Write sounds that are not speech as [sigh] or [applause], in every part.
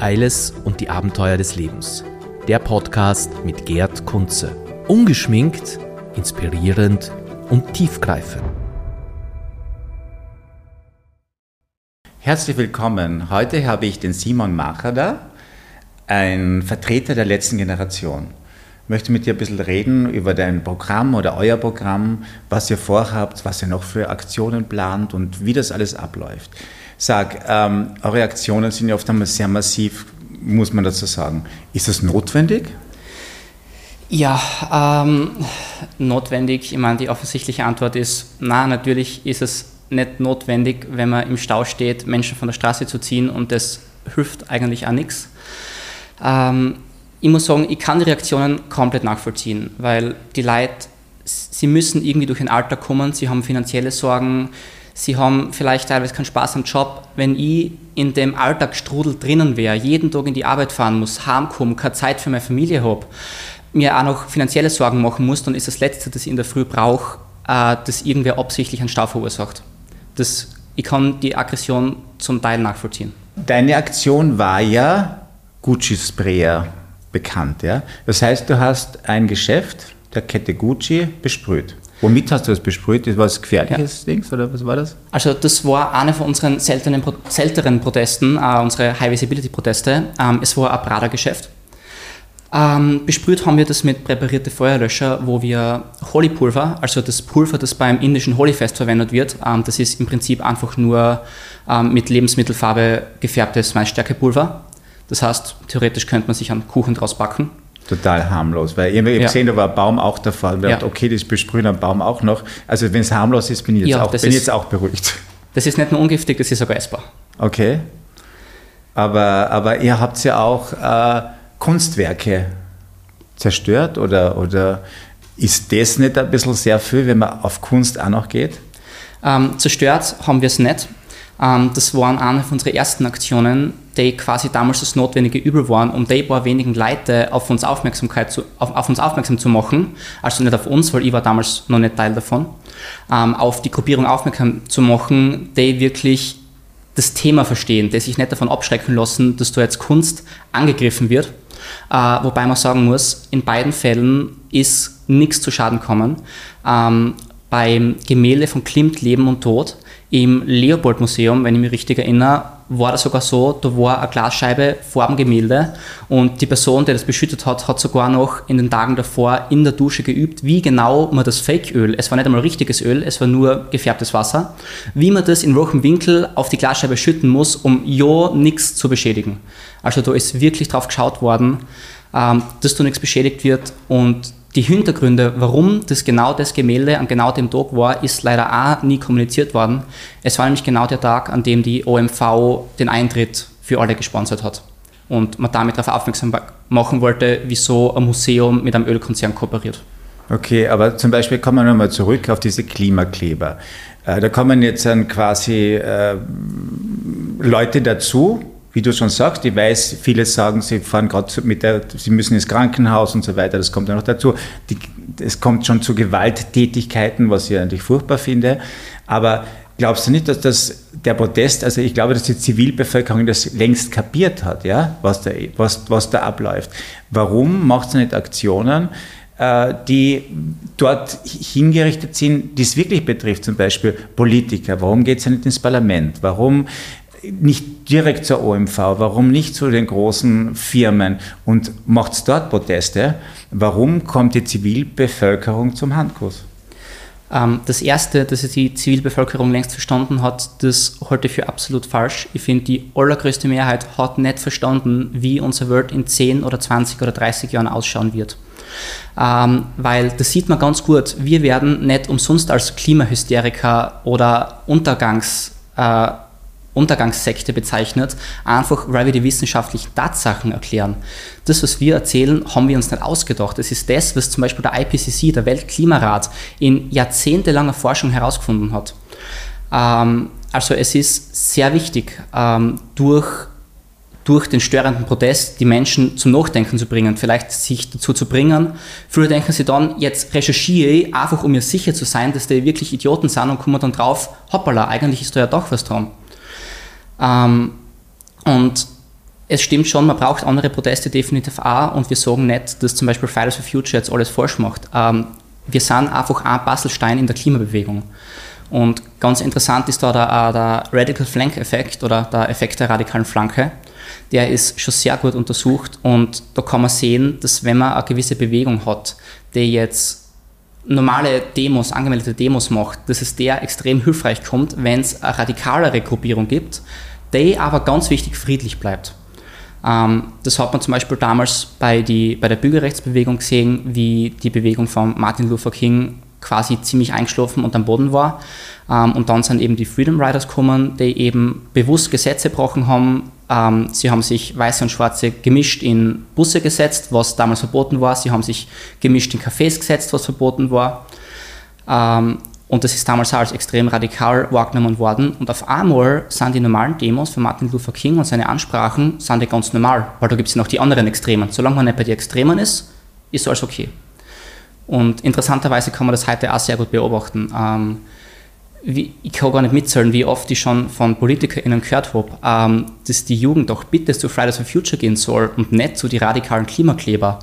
Eiles und die Abenteuer des Lebens. Der Podcast mit Gerd Kunze. Ungeschminkt, inspirierend und tiefgreifend. Herzlich willkommen. Heute habe ich den Simon Macher da, ein Vertreter der letzten Generation. Ich möchte mit dir ein bisschen reden über dein Programm oder euer Programm, was ihr vorhabt, was ihr noch für Aktionen plant und wie das alles abläuft. Sag, ähm, eure Aktionen sind ja oft einmal sehr massiv, muss man dazu sagen. Ist das notwendig? Ja, ähm, notwendig. Ich meine, die offensichtliche Antwort ist, na, natürlich ist es nicht notwendig, wenn man im Stau steht, Menschen von der Straße zu ziehen und das hilft eigentlich auch nichts. Ähm, ich muss sagen, ich kann die Reaktionen komplett nachvollziehen, weil die Leute, sie müssen irgendwie durch den Alter kommen, sie haben finanzielle Sorgen, sie haben vielleicht teilweise keinen Spaß am Job. Wenn ich in dem Alltagsstrudel drinnen wäre, jeden Tag in die Arbeit fahren muss, heimkommen, keine Zeit für meine Familie habe, mir auch noch finanzielle Sorgen machen muss, dann ist das Letzte, das ich in der Früh brauche, äh, dass irgendwer absichtlich einen Stau verursacht. Das, ich kann die Aggression zum Teil nachvollziehen. Deine Aktion war ja Gucci-Sprayer bekannt. Ja? Das heißt, du hast ein Geschäft der Kette Gucci besprüht. Womit hast du das besprüht? Das war das gefährliches ja. Ding oder was war das? Also das war eine von unseren seltenen, seltenen Protesten, äh, unsere High-Visibility-Proteste. Ähm, es war ein Prada-Geschäft. Ähm, besprüht haben wir das mit präparierten Feuerlöscher, wo wir Holy-Pulver, also das Pulver, das beim indischen Holy-Fest verwendet wird, ähm, das ist im Prinzip einfach nur ähm, mit Lebensmittelfarbe gefärbtes Maisstärkepulver. Das heißt, theoretisch könnte man sich einen Kuchen draus backen total harmlos. Weil ich habe ja. gesehen, da war ein Baum auch der Fall. Und ja. okay, das besprühen am Baum auch noch. Also wenn es harmlos ist, bin ich jetzt, ja, auch, bin ist, jetzt auch beruhigt. Das ist nicht nur ungiftig, das ist sogar essbar. Okay. Aber, aber ihr habt ja auch äh, Kunstwerke zerstört oder, oder ist das nicht ein bisschen sehr viel, wenn man auf Kunst auch noch geht? Ähm, zerstört haben wir es nicht. Ähm, das waren eine von unseren ersten Aktionen, die quasi damals das notwendige Übel waren, um die paar wenigen Leute auf uns, Aufmerksamkeit zu, auf, auf, uns aufmerksam zu machen. Also nicht auf uns, weil ich war damals noch nicht Teil davon. Ähm, auf die Gruppierung aufmerksam zu machen, die wirklich das Thema verstehen, die sich nicht davon abschrecken lassen, dass da jetzt Kunst angegriffen wird. Äh, wobei man sagen muss, in beiden Fällen ist nichts zu Schaden gekommen. Ähm, beim Gemälde von Klimt Leben und Tod im Leopold-Museum, wenn ich mich richtig erinnere, war das sogar so, da war eine Glasscheibe vor dem Gemälde und die Person, die das beschüttet hat, hat sogar noch in den Tagen davor in der Dusche geübt, wie genau man das Fake-Öl, es war nicht einmal richtiges Öl, es war nur gefärbtes Wasser, wie man das in welchem Winkel auf die Glasscheibe schütten muss, um ja nichts zu beschädigen. Also da ist wirklich drauf geschaut worden, ähm, dass da nichts beschädigt wird und die Hintergründe, warum das genau das Gemälde an genau dem Tag war, ist leider auch nie kommuniziert worden. Es war nämlich genau der Tag, an dem die OMV den Eintritt für alle gesponsert hat. Und man damit darauf aufmerksam machen wollte, wieso ein Museum mit einem Ölkonzern kooperiert. Okay, aber zum Beispiel kommen wir nochmal zurück auf diese Klimakleber. Äh, da kommen jetzt dann quasi äh, Leute dazu, wie du schon sagst, ich weiß, viele sagen, sie fahren gerade mit der, sie müssen ins Krankenhaus und so weiter, das kommt ja noch dazu. Es kommt schon zu Gewalttätigkeiten, was ich eigentlich furchtbar finde. Aber glaubst du nicht, dass das der Protest, also ich glaube, dass die Zivilbevölkerung das längst kapiert hat, ja, was da, was, was da abläuft. Warum macht es nicht Aktionen? Äh, die dort hingerichtet sind, die es wirklich betrifft, zum Beispiel Politiker. Warum geht es ja nicht ins Parlament? Warum nicht direkt zur OMV, warum nicht zu den großen Firmen und macht dort Proteste? Warum kommt die Zivilbevölkerung zum Handkuss? Ähm, das Erste, dass die Zivilbevölkerung längst verstanden hat, das halte ich für absolut falsch. Ich finde, die allergrößte Mehrheit hat nicht verstanden, wie unsere Welt in 10 oder 20 oder 30 Jahren ausschauen wird. Ähm, weil das sieht man ganz gut. Wir werden nicht umsonst als Klimahysteriker oder Untergangs- äh, Untergangssekte bezeichnet, einfach weil wir die wissenschaftlichen Tatsachen erklären. Das, was wir erzählen, haben wir uns nicht ausgedacht. Das ist das, was zum Beispiel der IPCC, der Weltklimarat, in jahrzehntelanger Forschung herausgefunden hat. Ähm, also es ist sehr wichtig, ähm, durch, durch den störenden Protest die Menschen zum Nachdenken zu bringen, vielleicht sich dazu zu bringen. Früher denken sie dann, jetzt recherchiere ich, einfach um mir sicher zu sein, dass die wirklich Idioten sind und kommen dann drauf, hoppala, eigentlich ist da ja doch was dran. Ähm, und es stimmt schon, man braucht andere Proteste definitiv auch und wir sagen nicht, dass zum Beispiel Fridays for Future jetzt alles falsch macht. Ähm, wir sind einfach ein Bastelstein in der Klimabewegung. Und ganz interessant ist da der, der Radical Flank Effekt oder der Effekt der radikalen Flanke. Der ist schon sehr gut untersucht und da kann man sehen, dass wenn man eine gewisse Bewegung hat, die jetzt normale Demos, angemeldete Demos macht, dass es der extrem hilfreich kommt, wenn es eine radikalere Gruppierung gibt, die aber ganz wichtig friedlich bleibt. Ähm, das hat man zum Beispiel damals bei, die, bei der Bürgerrechtsbewegung gesehen, wie die Bewegung von Martin Luther King quasi ziemlich eingeschlafen und am Boden war. Ähm, und dann sind eben die Freedom Riders gekommen, die eben bewusst Gesetze gebrochen haben. Ähm, sie haben sich Weiße und Schwarze gemischt in Busse gesetzt, was damals verboten war. Sie haben sich gemischt in Cafés gesetzt, was verboten war. Und das ist damals als extrem radikal wahrgenommen worden. Und auf einmal sind die normalen Demos von Martin Luther King und seine Ansprachen sind die ganz normal, weil da gibt es ja noch die anderen Extremen. Solange man nicht bei den Extremen ist, ist alles okay. Und interessanterweise kann man das heute auch sehr gut beobachten. Ähm, wie, ich kann gar nicht mitzählen, wie oft ich schon von PolitikerInnen gehört habe, ähm, dass die Jugend doch bitte zu Fridays for Future gehen soll und nicht zu den radikalen Klimakleber.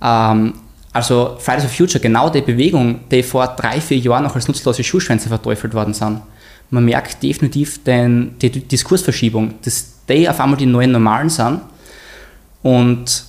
Ähm, also Fridays for Future, genau die Bewegung, die vor drei, vier Jahren noch als nutzlose Schulschwänze verteufelt worden sind. Man merkt definitiv den, die Diskursverschiebung, dass die auf einmal die neuen Normalen sind und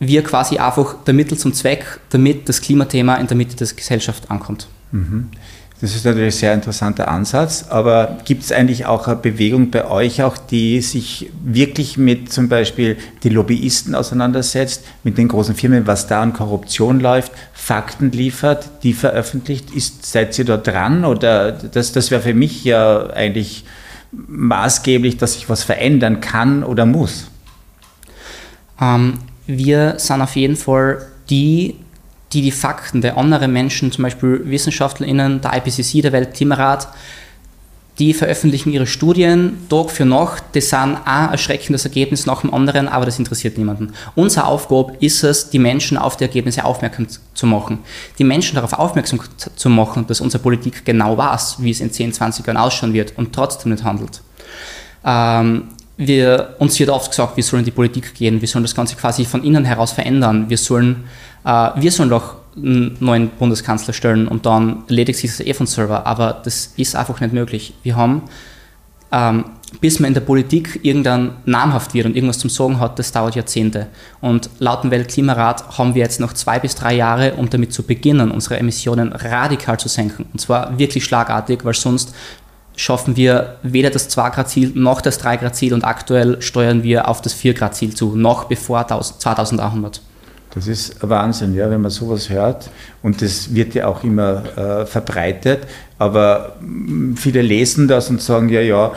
wir quasi einfach der Mittel zum Zweck, damit das Klimathema in der Mitte der Gesellschaft ankommt. Mhm. Das ist natürlich ein sehr interessanter Ansatz, aber gibt es eigentlich auch eine Bewegung bei euch auch, die sich wirklich mit zum Beispiel die Lobbyisten auseinandersetzt, mit den großen Firmen, was da an Korruption läuft, Fakten liefert, die veröffentlicht? Ist, seid ihr da dran oder das, das wäre für mich ja eigentlich maßgeblich, dass sich was verändern kann oder muss? Ähm, wir sind auf jeden Fall die, die die Fakten der anderen Menschen, zum Beispiel WissenschaftlerInnen, der IPCC, der Weltklimarat, die veröffentlichen ihre Studien Tag für Nacht. Das sind ein erschreckendes Ergebnis nach dem anderen, aber das interessiert niemanden. Unsere Aufgabe ist es, die Menschen auf die Ergebnisse aufmerksam zu machen. Die Menschen darauf aufmerksam zu machen, dass unsere Politik genau weiß, wie es in 10, 20 Jahren ausschauen wird und trotzdem nicht handelt. Ähm, wir, uns wird oft gesagt, wir sollen in die Politik gehen, wir sollen das Ganze quasi von innen heraus verändern, wir sollen, äh, wir sollen doch einen neuen Bundeskanzler stellen und dann erledigt sich das eh von selber, aber das ist einfach nicht möglich. Wir haben, ähm, bis man in der Politik irgendwann namhaft wird und irgendwas zum Sagen hat, das dauert Jahrzehnte. Und laut dem Weltklimarat haben wir jetzt noch zwei bis drei Jahre, um damit zu beginnen, unsere Emissionen radikal zu senken. Und zwar wirklich schlagartig, weil sonst schaffen wir weder das 2-Grad-Ziel noch das 3-Grad-Ziel und aktuell steuern wir auf das 4-Grad-Ziel zu, noch bevor 2100. Das ist Wahnsinn, ja, wenn man sowas hört. Und das wird ja auch immer äh, verbreitet. Aber viele lesen das und sagen, ja, ja,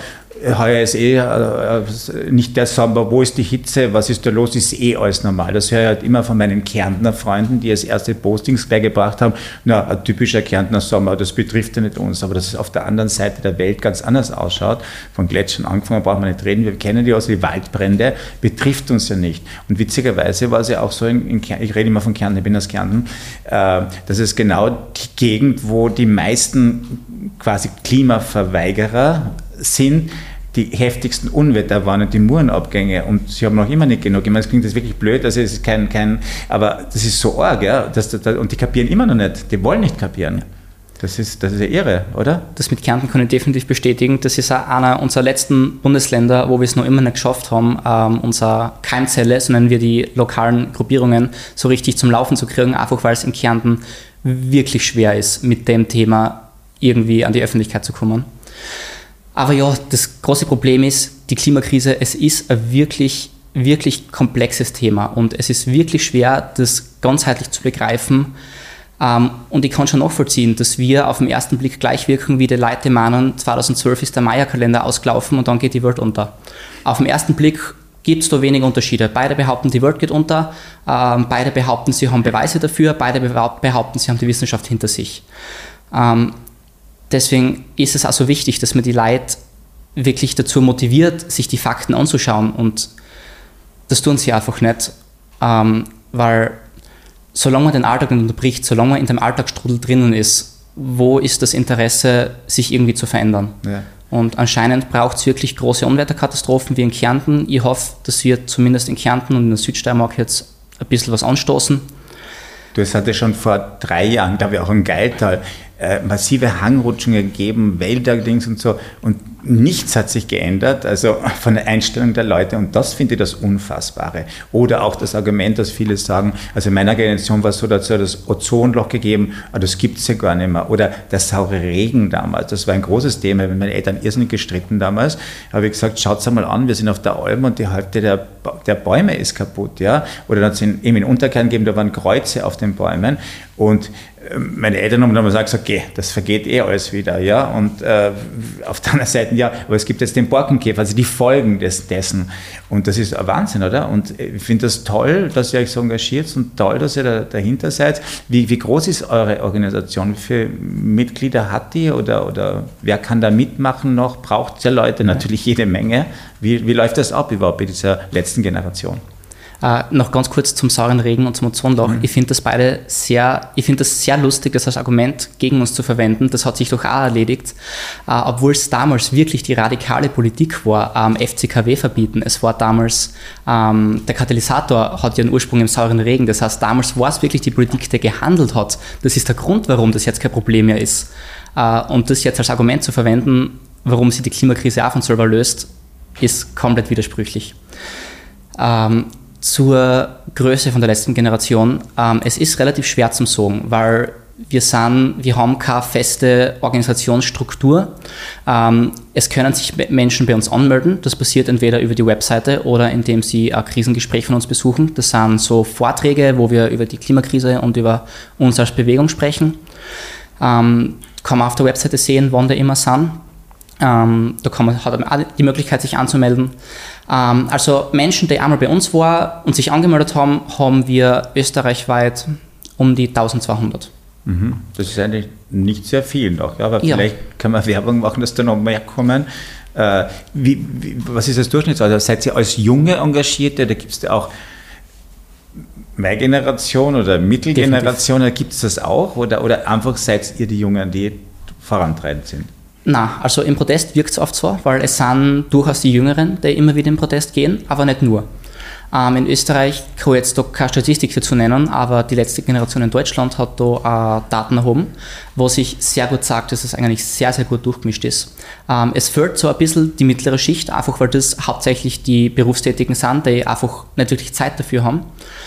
heuer ist eh äh, nicht der Sommer, wo ist die Hitze, was ist da los, ist eh alles normal. Das höre ich halt immer von meinen Kärntner Freunden, die als erste Postings beigebracht haben, na, ein typischer Kärntner Sommer, das betrifft ja nicht uns, aber dass es auf der anderen Seite der Welt ganz anders ausschaut, von Gletschern angefangen, brauchen wir nicht reden, wir kennen die aus, die Waldbrände, betrifft uns ja nicht. Und witzigerweise war es ja auch so, in, in ich rede immer von Kärnten, ich bin aus Kärnten, äh, dass es genau die Gegend, wo die meisten quasi Klimaverweigerer sind, die heftigsten Unwetter waren und die Murenabgänge und sie haben noch immer nicht genug. Ich meine, es klingt jetzt wirklich blöd, also es ist kein, kein, aber das ist so arg, ja, dass, und die kapieren immer noch nicht, die wollen nicht kapieren. Das ist, das ist ja irre, oder? Das mit Kärnten kann ich definitiv bestätigen. Das ist auch einer unserer letzten Bundesländer, wo wir es noch immer nicht geschafft haben, ähm, unsere Keimzelle, so nennen wir die lokalen Gruppierungen, so richtig zum Laufen zu kriegen, einfach weil es in Kärnten wirklich schwer ist, mit dem Thema irgendwie an die Öffentlichkeit zu kommen. Aber ja, das große Problem ist, die Klimakrise, es ist ein wirklich, wirklich komplexes Thema und es ist wirklich schwer, das ganzheitlich zu begreifen. Ähm, und ich kann schon nachvollziehen, dass wir auf den ersten Blick gleich wirken, wie die Leute meinen, 2012 ist der Maya-Kalender ausgelaufen und dann geht die Welt unter. Auf den ersten Blick gibt es da wenige Unterschiede. Beide behaupten, die Welt geht unter, ähm, beide behaupten, sie haben Beweise dafür, beide behaupten, sie haben die Wissenschaft hinter sich. Ähm, deswegen ist es also wichtig, dass man die Leute wirklich dazu motiviert, sich die Fakten anzuschauen. Und das tun sie einfach nicht, ähm, weil solange man den Alltag nicht unterbricht, solange man in dem Alltagsstrudel drinnen ist, wo ist das Interesse, sich irgendwie zu verändern? Ja. Und anscheinend braucht es wirklich große Unwetterkatastrophen wie in Kärnten. Ich hoffe, dass wir zumindest in Kärnten und in der Südsteiermark jetzt ein bisschen was anstoßen. Du, es hatte schon vor drei Jahren, glaube ich, auch in Geiltal äh, massive Hangrutschungen gegeben, Wälder, Dings und so. Und nichts hat sich geändert, also von der Einstellung der Leute. Und das finde ich das Unfassbare. Oder auch das Argument, dass viele sagen, also in meiner Generation war es so, dass es das Ozonloch gegeben, aber das gibt es ja gar nicht mehr. Oder der saure Regen damals, das war ein großes Thema. Meine Eltern irrsinnig gestritten damals. habe ich gesagt, schaut es mal an, wir sind auf der Alm und die Hälfte der, der Bäume ist kaputt. Ja? Oder dann sind eben in Unterkern gegeben, da waren Kreuze auf den Bäumen. Und meine Eltern haben dann gesagt, okay, das vergeht eh alles wieder, ja. Und äh, auf der anderen Seite, ja, aber es gibt jetzt den Borkenkäfer, also die Folgen des, dessen. Und das ist Wahnsinn, oder? Und ich finde das toll, dass ihr euch so engagiert und toll, dass ihr da, dahinter seid. Wie, wie groß ist eure Organisation? Wie viele Mitglieder hat die oder, oder wer kann da mitmachen noch? Braucht es ja Leute? Natürlich jede Menge. Wie, wie läuft das ab überhaupt bei dieser letzten Generation? Äh, noch ganz kurz zum sauren Regen und zum Ozonloch. Mhm. Ich finde das beide sehr, ich finde das sehr lustig, das als Argument gegen uns zu verwenden. Das hat sich doch auch erledigt. Äh, Obwohl es damals wirklich die radikale Politik war, ähm, FCKW verbieten. Es war damals, ähm, der Katalysator hat ja einen Ursprung im sauren Regen. Das heißt, damals war es wirklich die Politik, die gehandelt hat. Das ist der Grund, warum das jetzt kein Problem mehr ist. Äh, und das jetzt als Argument zu verwenden, warum sie die Klimakrise auch von selber löst, ist komplett widersprüchlich. Ähm, zur Größe von der letzten Generation. Ähm, es ist relativ schwer zum sagen, weil wir, sind, wir haben keine feste Organisationsstruktur. Ähm, es können sich Menschen bei uns anmelden. Das passiert entweder über die Webseite oder indem sie ein Krisengespräch von uns besuchen. Das sind so Vorträge, wo wir über die Klimakrise und über uns als Bewegung sprechen. Ähm, kann man auf der Webseite sehen, wann wir immer sind. Ähm, da kann man, hat man die Möglichkeit, sich anzumelden. Ähm, also Menschen, die einmal bei uns waren und sich angemeldet haben, haben wir österreichweit um die 1200. Mhm. Das ist eigentlich nicht sehr viel noch, aber ja. vielleicht kann man Werbung machen, dass da noch mehr kommen. Äh, wie, wie, was ist das Durchschnittsalter? Seid ihr als junge Engagierte, da gibt es ja auch meine Generation oder Mittelgeneration, da gibt es das auch? Oder, oder einfach seid ihr die Jungen, die vorantreibend sind? Na, also im Protest wirkt es oft so, weil es sind durchaus die Jüngeren, die immer wieder im Protest gehen, aber nicht nur. Ähm, in Österreich kann ich jetzt da keine Statistik dazu nennen, aber die letzte Generation in Deutschland hat da äh, Daten erhoben, wo sich sehr gut sagt, dass es eigentlich sehr, sehr gut durchgemischt ist. Ähm, es fehlt so ein bisschen die mittlere Schicht, einfach weil das hauptsächlich die Berufstätigen sind, die einfach nicht wirklich Zeit dafür haben.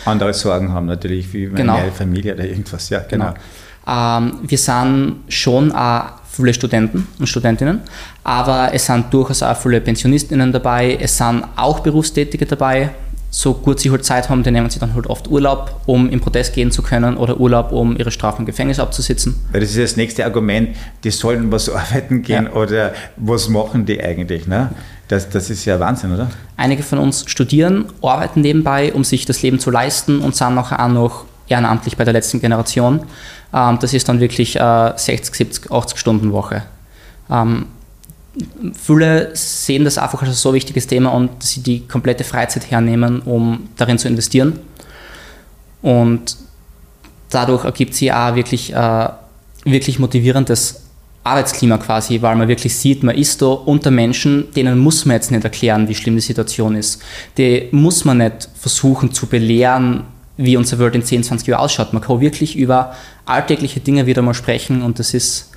Andere Sorgen haben natürlich, wie meine genau. Familie oder irgendwas, ja, genau. genau. Ähm, wir sind schon auch viele Studenten und Studentinnen, aber es sind durchaus auch viele Pensionistinnen dabei, es sind auch Berufstätige dabei. So gut sie halt Zeit haben, die nehmen sie dann halt oft Urlaub, um im Protest gehen zu können oder Urlaub, um ihre Strafe im Gefängnis abzusitzen. Das ist das nächste Argument, die sollen was arbeiten gehen ja. oder was machen die eigentlich? Ne? Das, das ist ja Wahnsinn, oder? Einige von uns studieren, arbeiten nebenbei, um sich das Leben zu leisten und sind nachher auch noch ehrenamtlich bei der letzten Generation. Ähm, das ist dann wirklich äh, 60, 70, 80 Stunden Woche. Ähm, viele sehen das einfach als so wichtiges Thema und sie die komplette Freizeit hernehmen, um darin zu investieren. Und dadurch ergibt sich auch wirklich, äh, wirklich motivierendes Arbeitsklima quasi, weil man wirklich sieht, man ist da unter Menschen, denen muss man jetzt nicht erklären, wie schlimm die Situation ist. Die muss man nicht versuchen zu belehren, wie unsere Welt in 10, 20 Jahren ausschaut. Man kann wirklich über alltägliche Dinge wieder mal sprechen und das ist,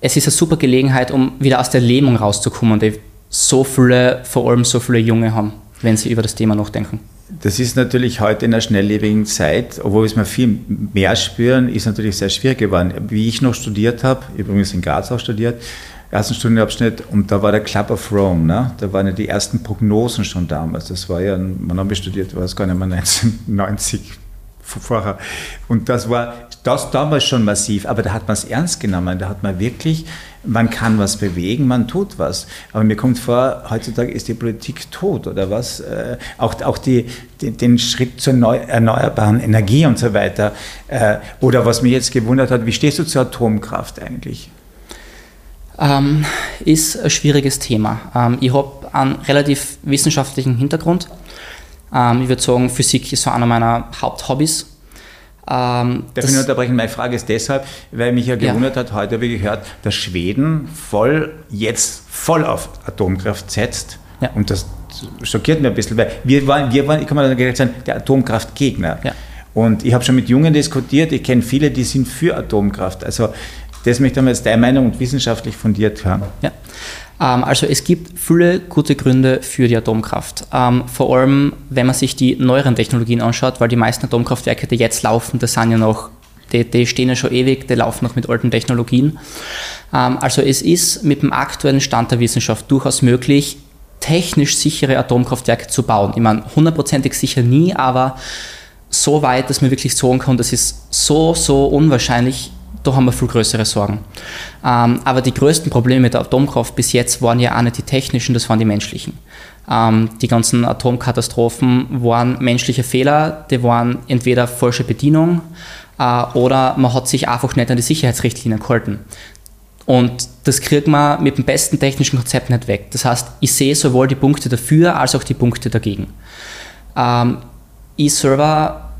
es ist eine super Gelegenheit, um wieder aus der Lähmung rauszukommen, die so viele, vor allem so viele Junge haben, wenn sie über das Thema nachdenken. Das ist natürlich heute in einer schnelllebigen Zeit, obwohl wir es mal viel mehr spüren, ist natürlich sehr schwierig geworden. Wie ich noch studiert habe, übrigens in Graz auch studiert, ersten Studienabschnitt und da war der Club of Rome. Ne? Da waren ja die ersten Prognosen schon damals. Das war ja, man habe studiert, war es gar nicht mehr [laughs] 1990 vorher. Und das war das damals schon massiv, aber da hat man es ernst genommen. Da hat man wirklich, man kann was bewegen, man tut was. Aber mir kommt vor, heutzutage ist die Politik tot oder was? Äh, auch auch die, die, den Schritt zur neu, erneuerbaren Energie und so weiter. Äh, oder was mich jetzt gewundert hat, wie stehst du zur Atomkraft eigentlich? Ähm, ist ein schwieriges Thema. Ähm, ich habe einen relativ wissenschaftlichen Hintergrund. Ähm, ich würde sagen, Physik ist so einer meiner Haupthobbys. Ähm, Darf ich nur unterbrechen? Meine Frage ist deshalb, weil mich ja gewundert ja. hat, heute habe ich gehört, dass Schweden voll jetzt voll auf Atomkraft setzt. Ja. Und das schockiert mich ein bisschen, weil wir waren, wir waren ich kann mal direkt sagen, der Atomkraftgegner. Ja. Und ich habe schon mit Jungen diskutiert, ich kenne viele, die sind für Atomkraft. Also das möchte ich jetzt deine Meinung und wissenschaftlich fundiert hören. Ja. Ähm, also es gibt viele gute Gründe für die Atomkraft. Ähm, vor allem, wenn man sich die neueren Technologien anschaut, weil die meisten Atomkraftwerke, die jetzt laufen, das sind ja noch, die, die stehen ja schon ewig, die laufen noch mit alten Technologien. Ähm, also es ist mit dem aktuellen Stand der Wissenschaft durchaus möglich, technisch sichere Atomkraftwerke zu bauen. Ich meine, hundertprozentig sicher nie, aber so weit, dass man wirklich sagen kann, das ist so, so unwahrscheinlich, da haben wir viel größere Sorgen. Ähm, aber die größten Probleme mit der Atomkraft bis jetzt waren ja auch nicht die technischen, das waren die menschlichen. Ähm, die ganzen Atomkatastrophen waren menschliche Fehler, die waren entweder falsche Bedienung äh, oder man hat sich einfach nicht an die Sicherheitsrichtlinien gehalten. Und das kriegt man mit dem besten technischen Konzept nicht weg. Das heißt, ich sehe sowohl die Punkte dafür als auch die Punkte dagegen. Ähm, ich selber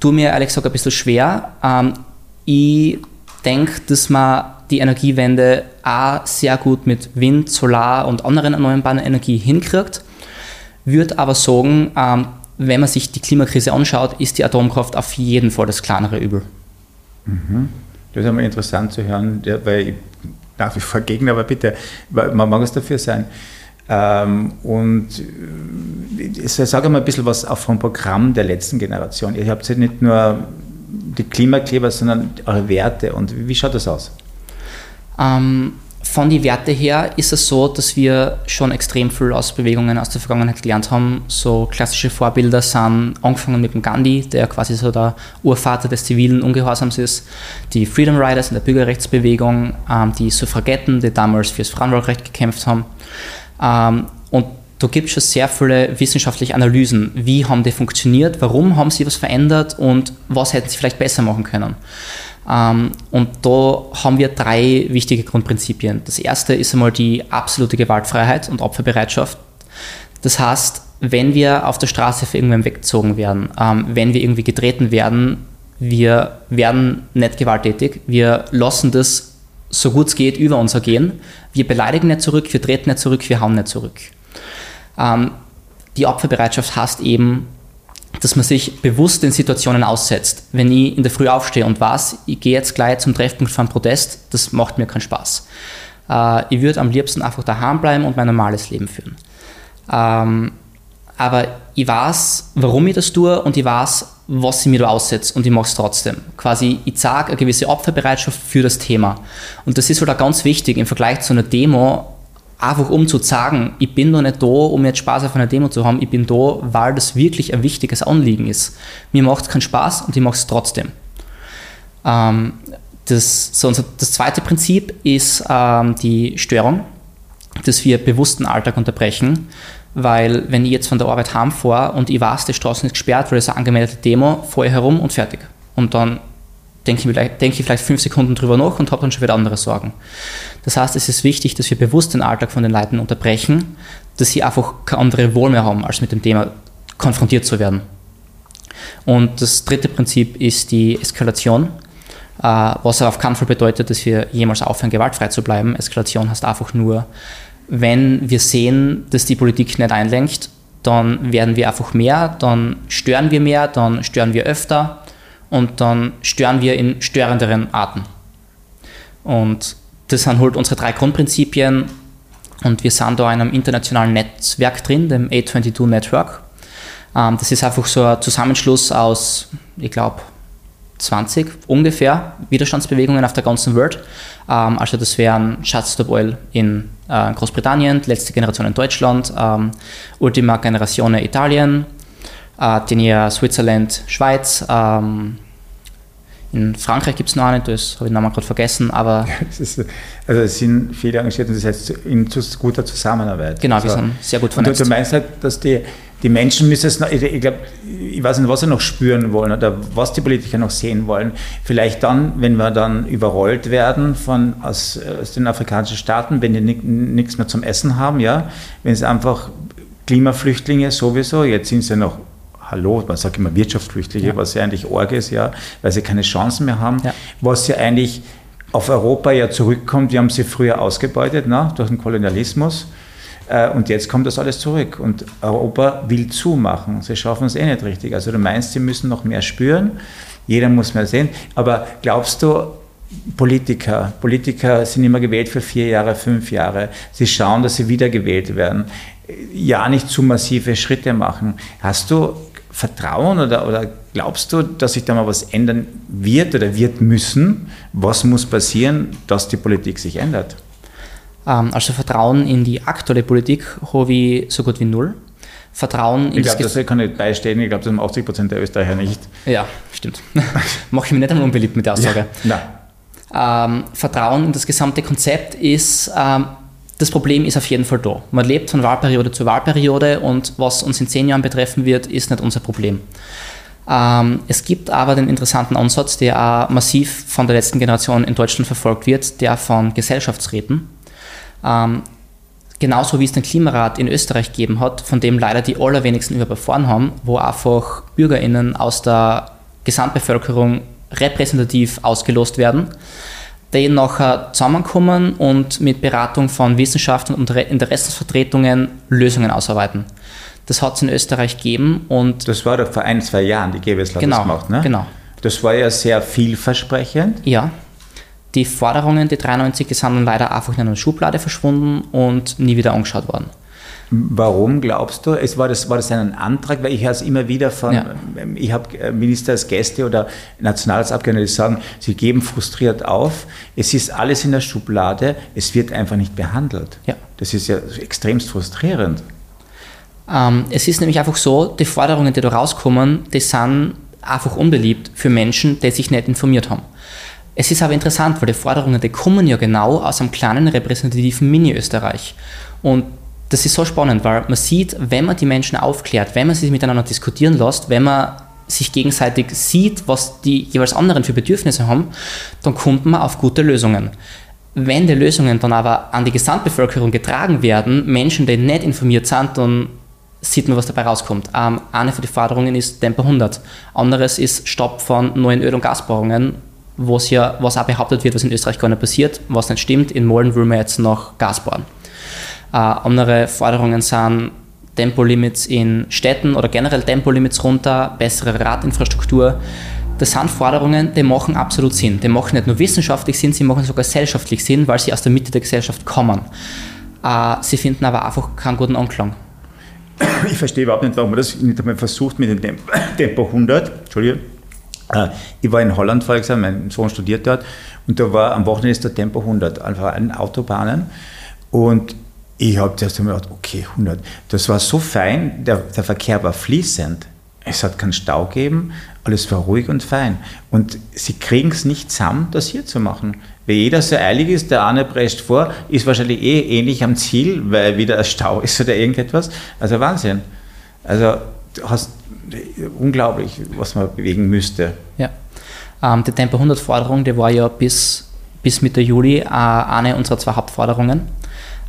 tue mir ehrlich gesagt ein bisschen schwer. Ähm, ich denke, dass man die Energiewende auch sehr gut mit Wind, Solar und anderen erneuerbaren Energie hinkriegt. Würde aber sagen, ähm, wenn man sich die Klimakrise anschaut, ist die Atomkraft auf jeden Fall das kleinere Übel. Mhm. Das ist einmal interessant zu hören, weil ich nach wie vor Gegner, aber bitte, man mag es dafür sein. Ähm, und ich sage mal ein bisschen was auch vom Programm der letzten Generation. Ihr habt ja nicht nur die Klimakleber, sondern eure Werte. Und wie schaut das aus? Ähm, von den Werten her ist es so, dass wir schon extrem viel aus Bewegungen aus der Vergangenheit gelernt haben. So klassische Vorbilder sind angefangen mit dem Gandhi, der quasi so der Urvater des zivilen Ungehorsams ist, die Freedom Riders in der Bürgerrechtsbewegung, ähm, die Suffragetten, die damals fürs Frauenwahlrecht gekämpft haben. Ähm, und da gibt es schon sehr viele wissenschaftliche Analysen. Wie haben die funktioniert? Warum haben sie was verändert? Und was hätten sie vielleicht besser machen können? Ähm, und da haben wir drei wichtige Grundprinzipien. Das erste ist einmal die absolute Gewaltfreiheit und Opferbereitschaft. Das heißt, wenn wir auf der Straße für irgendwen weggezogen werden, ähm, wenn wir irgendwie getreten werden, wir werden nicht gewalttätig, wir lassen das so gut es geht über uns ergehen. Wir beleidigen nicht zurück, wir treten nicht zurück, wir hauen nicht zurück. Ähm, die Opferbereitschaft heißt eben, dass man sich bewusst in Situationen aussetzt. Wenn ich in der Früh aufstehe und weiß, ich gehe jetzt gleich zum Treffpunkt einen Protest, das macht mir keinen Spaß. Äh, ich würde am liebsten einfach daheim bleiben und mein normales Leben führen. Ähm, aber ich weiß, warum ich das tue und ich weiß, was ich mir da aussetze und ich mache es trotzdem. Quasi, ich zeige eine gewisse Opferbereitschaft für das Thema. Und das ist halt auch ganz wichtig im Vergleich zu einer Demo, einfach um zu sagen, ich bin da nicht da, um jetzt Spaß auf einer Demo zu haben, ich bin da, weil das wirklich ein wichtiges Anliegen ist. Mir macht es keinen Spaß und ich mache es trotzdem. Ähm, das, so das zweite Prinzip ist ähm, die Störung, dass wir bewussten Alltag unterbrechen, weil wenn ich jetzt von der Arbeit heimfahre und ich weiß, die Straße ist gesperrt, weil es eine angemeldete Demo, fahre ich herum und fertig. Und dann denke ich, denke ich vielleicht fünf Sekunden drüber nach und habe dann schon wieder andere Sorgen. Das heißt, es ist wichtig, dass wir bewusst den Alltag von den Leuten unterbrechen, dass sie einfach keine andere Wohl mehr haben, als mit dem Thema konfrontiert zu werden. Und das dritte Prinzip ist die Eskalation, äh, was auf keinen Fall bedeutet, dass wir jemals aufhören, gewaltfrei zu bleiben. Eskalation heißt einfach nur, wenn wir sehen, dass die Politik nicht einlenkt, dann werden wir einfach mehr, dann stören wir mehr, dann stören wir öfter und dann stören wir in störenderen Arten. Und das sind halt unsere drei Grundprinzipien und wir sind da in einem internationalen Netzwerk drin, dem A22 Network. Ähm, das ist einfach so ein Zusammenschluss aus, ich glaube, 20 ungefähr Widerstandsbewegungen auf der ganzen Welt. Ähm, also das wären Shut Stop Oil in äh, Großbritannien, letzte Generation in Deutschland, ähm, Ultima Generazione Italien, äh, Denia Switzerland, Schweiz. Ähm, in Frankreich gibt es noch eine, das habe ich den Namen gerade vergessen, aber. [laughs] Ist, also es sind viele engagiert und das heißt in guter Zusammenarbeit. Genau, also, wir sind sehr gut vernetzt. Und du, du meinst halt, dass die, die Menschen müssen es noch, ich, ich glaube, ich weiß nicht, was sie noch spüren wollen oder was die Politiker noch sehen wollen. Vielleicht dann, wenn wir dann überrollt werden von, aus, aus den afrikanischen Staaten, wenn die nichts mehr zum Essen haben, ja, wenn es einfach Klimaflüchtlinge sowieso, jetzt sind sie noch hallo, man sagt immer Wirtschaftsflüchtlinge, ja. was ja eigentlich Org ist, ja, weil sie keine Chancen mehr haben, ja. was ja eigentlich auf Europa ja zurückkommt. Wir haben sie früher ausgebeutet na, durch den Kolonialismus. Äh, und jetzt kommt das alles zurück. Und Europa will zumachen. Sie schaffen es eh nicht richtig. Also du meinst, sie müssen noch mehr spüren. Jeder muss mehr sehen. Aber glaubst du, Politiker, Politiker sind immer gewählt für vier Jahre, fünf Jahre. Sie schauen, dass sie wieder gewählt werden. Ja, nicht zu massive Schritte machen. Hast du Vertrauen oder, oder glaubst du, dass sich da mal was ändern wird oder wird müssen? Was muss passieren, dass die Politik sich ändert? Ähm, also Vertrauen in die aktuelle Politik habe ich so gut wie null. Vertrauen in Ich glaube, das kann nicht beistehen. Ich glaube, das haben 80 Prozent der Österreicher nicht. Ja, stimmt. [laughs] Mache ich mir nicht einmal unbeliebt mit der Aussage. Ja, ähm, Vertrauen in das gesamte Konzept ist, ähm, das Problem ist auf jeden Fall da. Man lebt von Wahlperiode zu Wahlperiode und was uns in zehn Jahren betreffen wird, ist nicht unser Problem. Ähm, es gibt aber den interessanten Ansatz, der auch massiv von der letzten Generation in Deutschland verfolgt wird, der von Gesellschaftsräten. Ähm, genauso wie es den Klimarat in Österreich gegeben hat, von dem leider die allerwenigsten überfahren haben, wo einfach BürgerInnen aus der Gesamtbevölkerung repräsentativ ausgelost werden, die nachher zusammenkommen und mit Beratung von Wissenschaftlern und Interessensvertretungen Lösungen ausarbeiten. Das hat es in Österreich gegeben und. Das war doch vor ein, zwei Jahren, die GWSLA genau, das gemacht, ne? Genau. Das war ja sehr vielversprechend. Ja. Die Forderungen, die 93, die sind dann leider einfach in einer Schublade verschwunden und nie wieder angeschaut worden. Warum glaubst du? Es war, das, war das ein Antrag? Weil ich höre es immer wieder von, ja. ich habe äh, Minister als Gäste oder Nationalratsabgeordnete, die sagen, sie geben frustriert auf. Es ist alles in der Schublade, es wird einfach nicht behandelt. Ja. Das ist ja extremst frustrierend. Ähm, es ist nämlich einfach so, die Forderungen, die da rauskommen, die sind einfach unbeliebt für Menschen, die sich nicht informiert haben. Es ist aber interessant, weil die Forderungen, die kommen ja genau aus einem kleinen repräsentativen Mini-Österreich. Und das ist so spannend, weil man sieht, wenn man die Menschen aufklärt, wenn man sie miteinander diskutieren lässt, wenn man sich gegenseitig sieht, was die jeweils anderen für Bedürfnisse haben, dann kommt man auf gute Lösungen. Wenn die Lösungen dann aber an die Gesamtbevölkerung getragen werden, Menschen, die nicht informiert sind, dann sieht man, was dabei rauskommt. Ähm, eine von den Forderungen ist Tempo 100. Anderes ist Stopp von neuen Öl- und Gasbohrungen, was ja, was auch behauptet wird, was in Österreich gar nicht passiert, was nicht stimmt. In Molen will man jetzt noch Gas bohren. Äh, andere Forderungen sind Tempolimits in Städten oder generell Tempolimits runter, bessere Radinfrastruktur. Das sind Forderungen, die machen absolut Sinn. Die machen nicht nur wissenschaftlich Sinn, sie machen sogar gesellschaftlich Sinn, weil sie aus der Mitte der Gesellschaft kommen. Äh, sie finden aber einfach keinen guten Anklang. Ich verstehe überhaupt nicht, warum man das nicht einmal versucht mit dem [coughs] Tempo 100. Entschuldigung. Äh, ich war in Holland voriges Jahr, mein Sohn studiert dort, und da war am Wochenende der Tempo 100, einfach an Autobahnen. Und ich habe zuerst einmal gedacht, okay, 100. Das war so fein, der, der Verkehr war fließend. Es hat keinen Stau gegeben, alles war ruhig und fein. Und sie kriegen es nicht zusammen, das hier zu machen. Weil jeder so eilig ist, der eine prescht vor, ist wahrscheinlich eh ähnlich am Ziel, weil wieder ein Stau ist oder irgendetwas. Also Wahnsinn. Also du hast unglaublich, was man bewegen müsste. Ja. Ähm, die Tempo 100 Forderung, die war ja bis, bis Mitte Juli äh, eine unserer zwei Hauptforderungen.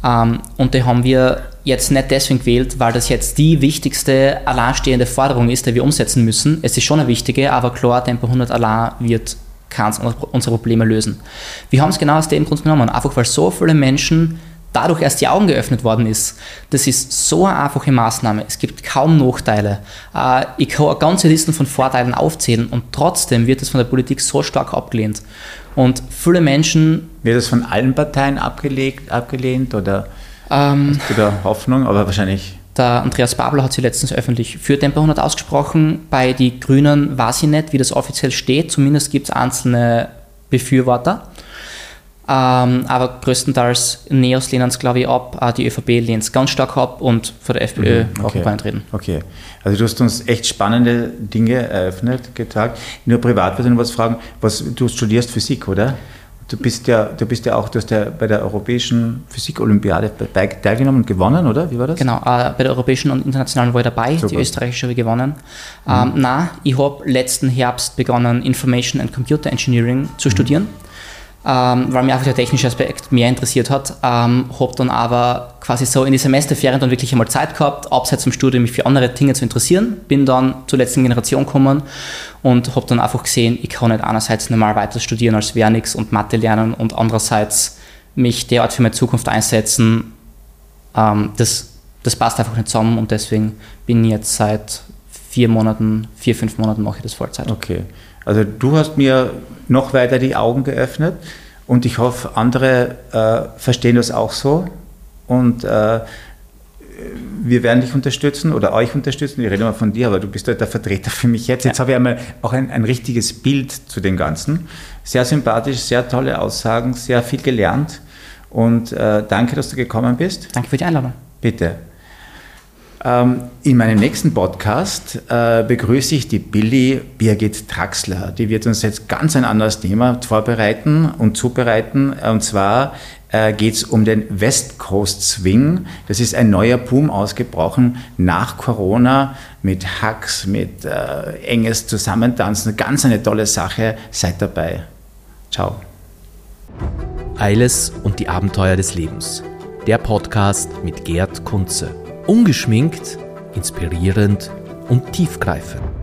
Ähm, und die haben wir jetzt nicht deswegen gewählt, weil das jetzt die wichtigste alleinstehende Forderung ist, die wir umsetzen müssen. Es ist schon eine wichtige, aber klar, Tempo 100 allein wird keins unserer Probleme lösen. Wir haben es genau aus dem Grund genommen, einfach weil so viele Menschen dadurch erst die Augen geöffnet worden ist. Das ist so eine einfache Maßnahme. Es gibt kaum Nachteile. Äh, ich kann eine ganze Liste von Vorteilen aufzählen und trotzdem wird es von der Politik so stark abgelehnt. Und viele Menschen. Wird es von allen Parteien abgelegt, abgelehnt oder ähm, hast du da Hoffnung? Aber wahrscheinlich. Der Andreas Babler hat sich letztens öffentlich für Tempo 100 ausgesprochen. Bei den Grünen weiß ich nicht, wie das offiziell steht. Zumindest gibt es einzelne Befürworter. Ähm, aber größtenteils Neos lehnen es, glaube ich, ab. Auch die ÖVP lehnt es ganz stark ab und von der FPÖ mhm, okay. auch eintreten. Okay. Also du hast uns echt spannende Dinge eröffnet, getagt. Nur privat würde ich noch was fragen. Was, du studierst Physik, oder? Du bist ja, du bist ja auch, du hast ja bei der Europäischen Physik-Olympiade teilgenommen und gewonnen, oder? Wie war das? Genau, äh, bei der Europäischen und Internationalen war ich dabei, Super. die österreichische habe ich gewonnen. Mhm. Ähm, na, ich habe letzten Herbst begonnen, Information and Computer Engineering zu mhm. studieren ähm, weil mich einfach der technische Aspekt mehr interessiert hat. Ähm, habe dann aber quasi so in die Semesterferien dann wirklich einmal Zeit gehabt, abseits vom Studium mich für andere Dinge zu interessieren. Bin dann zur letzten Generation gekommen und habe dann einfach gesehen, ich kann nicht einerseits normal weiter studieren als Vernix und Mathe lernen und andererseits mich derart für meine Zukunft einsetzen. Ähm, das, das passt einfach nicht zusammen und deswegen bin ich jetzt seit vier Monaten, vier, fünf Monaten mache ich das Vollzeit. Okay. Also du hast mir noch weiter die Augen geöffnet und ich hoffe, andere äh, verstehen das auch so und äh, wir werden dich unterstützen oder euch unterstützen. Ich rede mal von dir, aber du bist halt der Vertreter für mich jetzt. Jetzt ja. habe ich einmal auch ein, ein richtiges Bild zu dem Ganzen. Sehr sympathisch, sehr tolle Aussagen, sehr viel gelernt und äh, danke, dass du gekommen bist. Danke für die Einladung. Bitte. Ähm, in meinem nächsten Podcast äh, begrüße ich die Billy Birgit Traxler. Die wird uns jetzt ganz ein anderes Thema vorbereiten und zubereiten. Und zwar äh, geht es um den West Coast Swing. Das ist ein neuer Boom ausgebrochen nach Corona mit Hacks, mit äh, enges Zusammentanzen. Ganz eine tolle Sache. Seid dabei. Ciao. Eiles und die Abenteuer des Lebens. Der Podcast mit Gerd Kunze. Ungeschminkt, inspirierend und tiefgreifend.